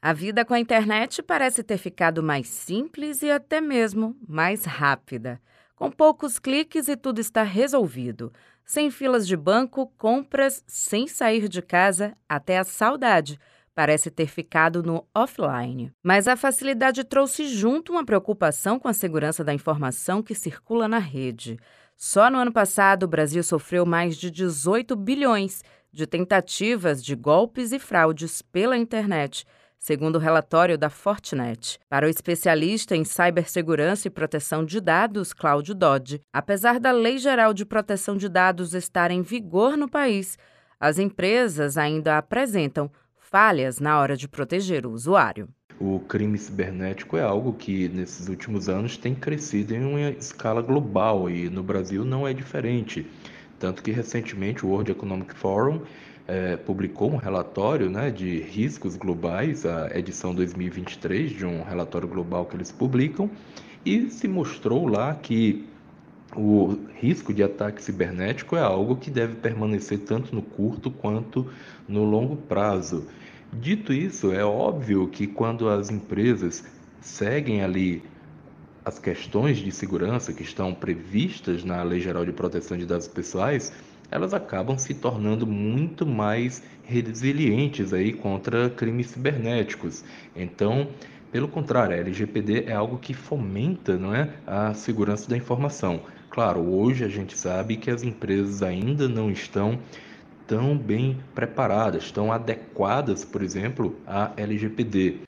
A vida com a internet parece ter ficado mais simples e até mesmo mais rápida. Com poucos cliques e tudo está resolvido. Sem filas de banco, compras, sem sair de casa, até a saudade parece ter ficado no offline. Mas a facilidade trouxe junto uma preocupação com a segurança da informação que circula na rede. Só no ano passado, o Brasil sofreu mais de 18 bilhões de tentativas de golpes e fraudes pela internet segundo o relatório da Fortinet. Para o especialista em cibersegurança e proteção de dados, Cláudio Dodge, apesar da Lei Geral de Proteção de Dados estar em vigor no país, as empresas ainda apresentam falhas na hora de proteger o usuário. O crime cibernético é algo que nesses últimos anos tem crescido em uma escala global e no Brasil não é diferente. Tanto que recentemente o World Economic Forum é, publicou um relatório né, de riscos globais, a edição 2023 de um relatório global que eles publicam, e se mostrou lá que o risco de ataque cibernético é algo que deve permanecer tanto no curto quanto no longo prazo. Dito isso, é óbvio que quando as empresas seguem ali as questões de segurança que estão previstas na Lei Geral de Proteção de Dados Pessoais, elas acabam se tornando muito mais resilientes aí contra crimes cibernéticos. Então, pelo contrário, a LGPD é algo que fomenta não é, a segurança da informação. Claro, hoje a gente sabe que as empresas ainda não estão tão bem preparadas, tão adequadas, por exemplo, à LGPD.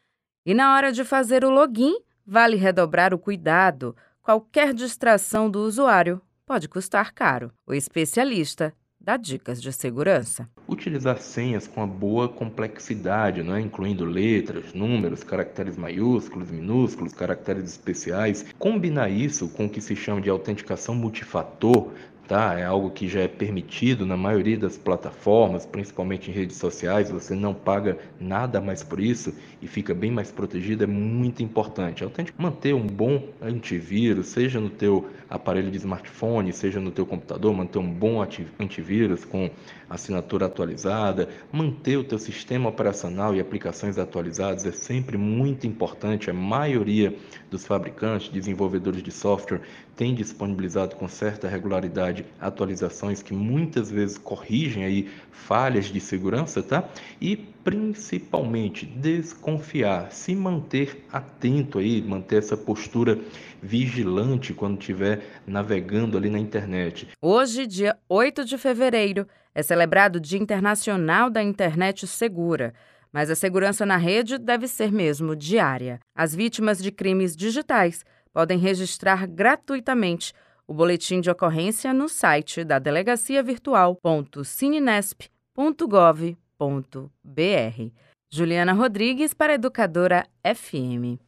E na hora de fazer o login, vale redobrar o cuidado. Qualquer distração do usuário pode custar caro. O especialista dá dicas de segurança. Utilizar senhas com uma boa complexidade, é, incluindo letras, números, caracteres maiúsculos, minúsculos, caracteres especiais. Combinar isso com o que se chama de autenticação multifator tá? É algo que já é permitido na maioria das plataformas, principalmente em redes sociais, você não paga nada mais por isso e fica bem mais protegido, é muito importante. Autêntico manter um bom antivírus, seja no teu aparelho de smartphone, seja no teu computador, manter um bom antivírus com assinatura atualizada, manter o teu sistema operacional e aplicações atualizadas é sempre muito importante. A maioria dos fabricantes, desenvolvedores de software tem disponibilizado com certa regularidade atualizações que muitas vezes corrigem aí falhas de segurança, tá? E principalmente desconfiar, se manter atento aí, manter essa postura vigilante quando estiver navegando ali na internet. Hoje, dia 8 de fevereiro, é celebrado o Dia Internacional da Internet Segura. Mas a segurança na rede deve ser mesmo diária. As vítimas de crimes digitais podem registrar gratuitamente o boletim de ocorrência no site da delegacia virtual.cinenesp.gov.br. Juliana Rodrigues para Educadora FM.